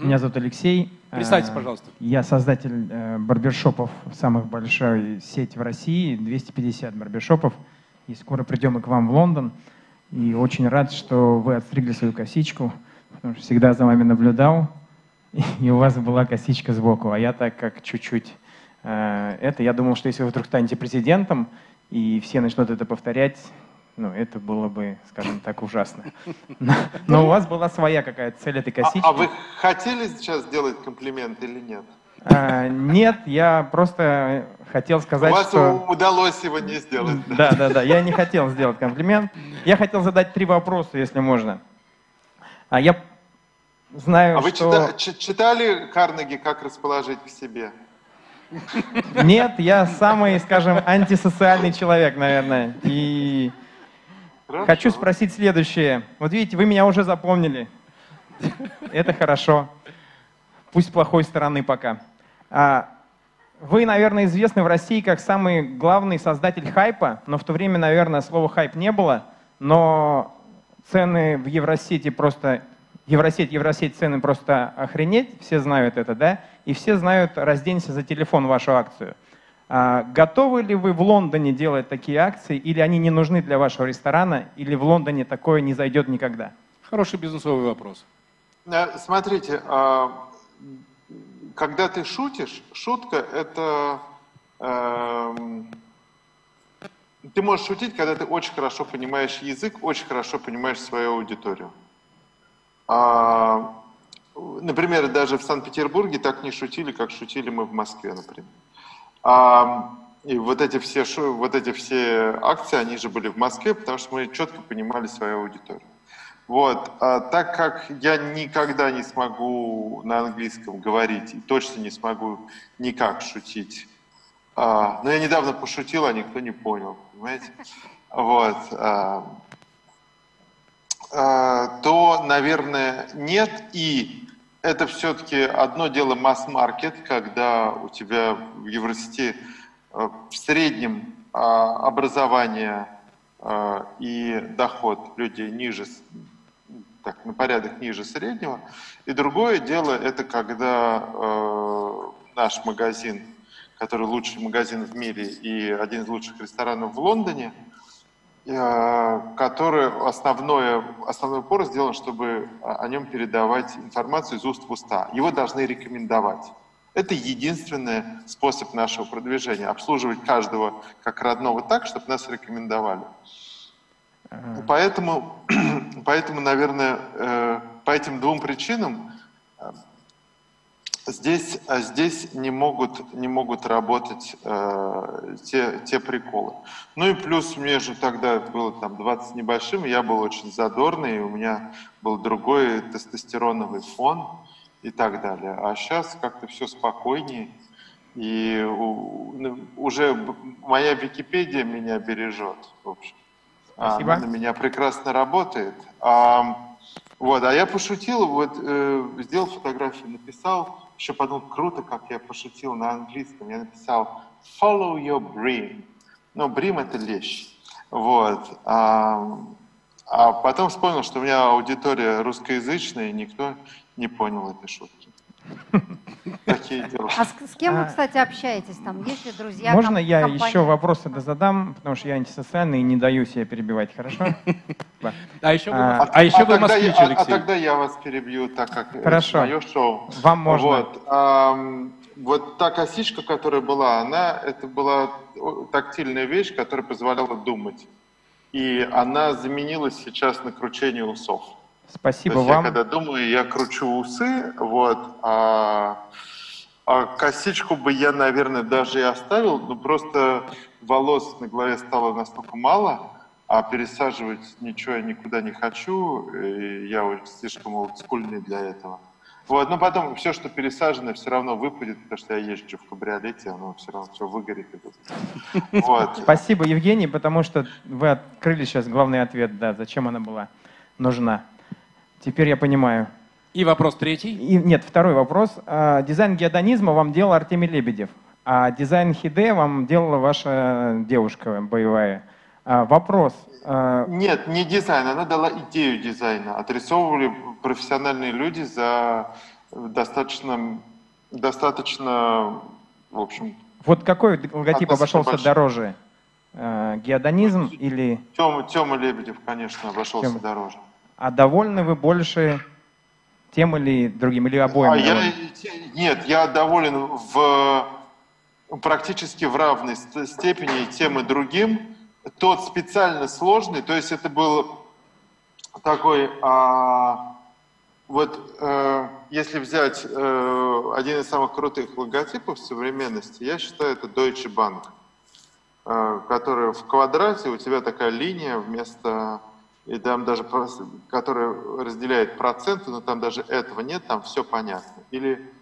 Меня зовут Алексей. Представьтесь, Э, пожалуйста. Я создатель э, барбершопов, самых большой сеть в России, 250 барбершопов. И скоро придем и к вам в Лондон. И очень рад, что вы отстригли свою косичку, потому что всегда за вами наблюдал, и у вас была косичка сбоку. А я так как чуть-чуть э, это, я думал, что если вы вдруг станете президентом, и все начнут это повторять, ну, это было бы, скажем так, ужасно. Но, у вас была своя какая-то цель этой А, косички. а вы хотели сейчас сделать комплимент или нет? А, нет, я просто хотел сказать, У вас что... удалось его не сделать. Да, да, да, я не хотел сделать комплимент. Я хотел задать три вопроса, если можно. А я знаю, А вы что... чита- чи- читали Карнеги «Как расположить к себе»? Нет, я самый, скажем, антисоциальный человек, наверное. И Хорошо. хочу спросить следующее. Вот видите, вы меня уже запомнили. Это хорошо. Пусть с плохой стороны пока. А, Вы, наверное, известны в России как самый главный создатель хайпа, но в то время, наверное, слова хайп не было, но цены в Евросети просто... Евросеть, Евросеть, цены просто охренеть, все знают это, да? И все знают «разденься за телефон» вашу акцию. А, готовы ли вы в Лондоне делать такие акции, или они не нужны для вашего ресторана, или в Лондоне такое не зайдет никогда? Хороший бизнесовый вопрос. Э, Смотрите, а, когда ты шутишь, шутка это... эм, Ты можешь шутить, когда ты очень хорошо понимаешь язык, очень хорошо понимаешь свою аудиторию. А, Например, даже в Санкт-Петербурге так не шутили, как шутили мы в Москве, например. А, И вот эти все, шу- вот эти все акции, они же были в Москве, потому что мы четко понимали свою аудиторию. Вот. А так как я никогда не смогу на английском говорить и точно не смогу никак шутить, а, но я недавно пошутил, а никто не понял, понимаете? Вот. а, а, то, наверное, нет. И это все-таки одно дело масс-маркет, когда у тебя в Евросети э, в среднем а, образование а, и доход людей ниже, так, на порядок ниже среднего. И другое дело, это когда э, наш магазин, который лучший магазин в мире и один из лучших ресторанов в Лондоне, э, который основное, основной упор сделан, чтобы о о нем передавать информацию из уст в уста. Его должны рекомендовать. Это единственный способ нашего продвижения. Обслуживать каждого как родного так, чтобы нас рекомендовали. Поэтому, поэтому, наверное, э, по этим двум причинам э, здесь, а здесь не могут, не могут работать э, те, те приколы. Ну и плюс мне же тогда было там 20 с небольшим, я был очень задорный, у меня был другой тестостероновый фон и так далее. А сейчас как-то все спокойнее, и ну, уже моя Википедия меня бережет, в общем. Спасибо. Она на меня прекрасно работает. А, вот, а я пошутил, вот э, сделал фотографию, написал, еще подумал, круто, как я пошутил на английском. Я написал follow your dream. Ну, брим это лещ. Вот. А, а потом вспомнил, что у меня аудитория русскоязычная, и никто не понял этой шутки. Такие дела. А с, с кем А. вы, кстати, общаетесь? Там есть ли друзья? Можно я компания? еще вопросы да задам, потому что я антисоциальный и не даю себя перебивать, хорошо? А еще вы, А, а, еще вы тогда москвич, я, а- а, Алексей. тогда я вас перебью, так как это Хорошо. мое шоу. Вам можно. Вот, вот та косичка, которая была, она, это была тактильная вещь, которая позволяла думать. И она заменилась сейчас на кручение усов. Спасибо То есть я вам. когда думаю, я кручу усы, вот, а, а косичку бы я, наверное, даже и оставил, но просто волос на голове стало настолько мало, а пересаживать ничего я никуда не хочу, и я вот слишком олдскульный для этого. Вот, но потом все, что пересажено, все равно выпадет, потому что я езжу в кабриолете, оно все равно все выгорит. Вот. Спасибо, Евгений, потому что вы открыли сейчас главный ответ, да, зачем она была нужна. Теперь я понимаю. И вопрос третий. И, нет, второй вопрос. А, Дизайн Hedonism а вам делал Артемий Лебедев, а дизайн Hide вам делала ваша девушка боевая. А, Вопрос. а, Нет, не дизайн, она дала идею дизайна. Отрисовывали профессиональные люди за достаточно, достаточно, в общем, Вот какой логотип обошелся большой. дороже? Геодонизм или... Тёма, Тёма Лебедев, конечно, обошелся Тёма. дороже. А довольны вы больше тем или другим, или обоим? А я, нет, я доволен в практически в равной ст- степени тем и другим. Тот специально сложный, то есть это был такой, а, вот э, если взять э, один из самых крутых логотипов современности, я считаю это Deutsche Bank, э, который в квадрате, у тебя такая линия вместо, и там даже, которая разделяет проценты, но там даже этого нет, там все понятно. Или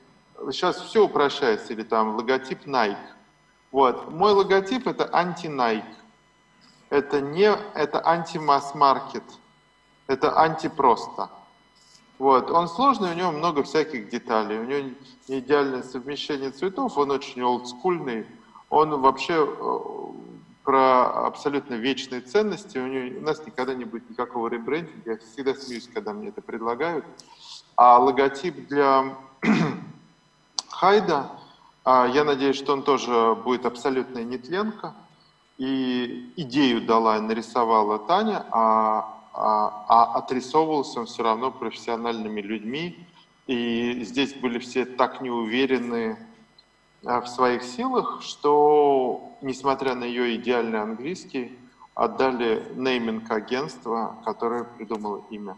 сейчас все упрощается, или там логотип Nike. Вот. Мой логотип это анти-Nike. Это не, это анти-масс-маркет. Это анти-просто. Вот. Он сложный, у него много всяких деталей. У него не идеальное совмещение цветов, он очень олдскульный. Он вообще э, про абсолютно вечные ценности. У, него, у нас никогда не будет никакого ребрендинга. Я всегда смеюсь, когда мне это предлагают. А логотип для Хайда, а, я надеюсь, что он тоже будет абсолютная нетленка. И идею дала, нарисовала Таня, а, а, а отрисовывался он все равно профессиональными людьми. И здесь были все так неуверены а, в своих силах, что, несмотря на ее идеальный английский, отдали нейминг агентства, которое придумало имя.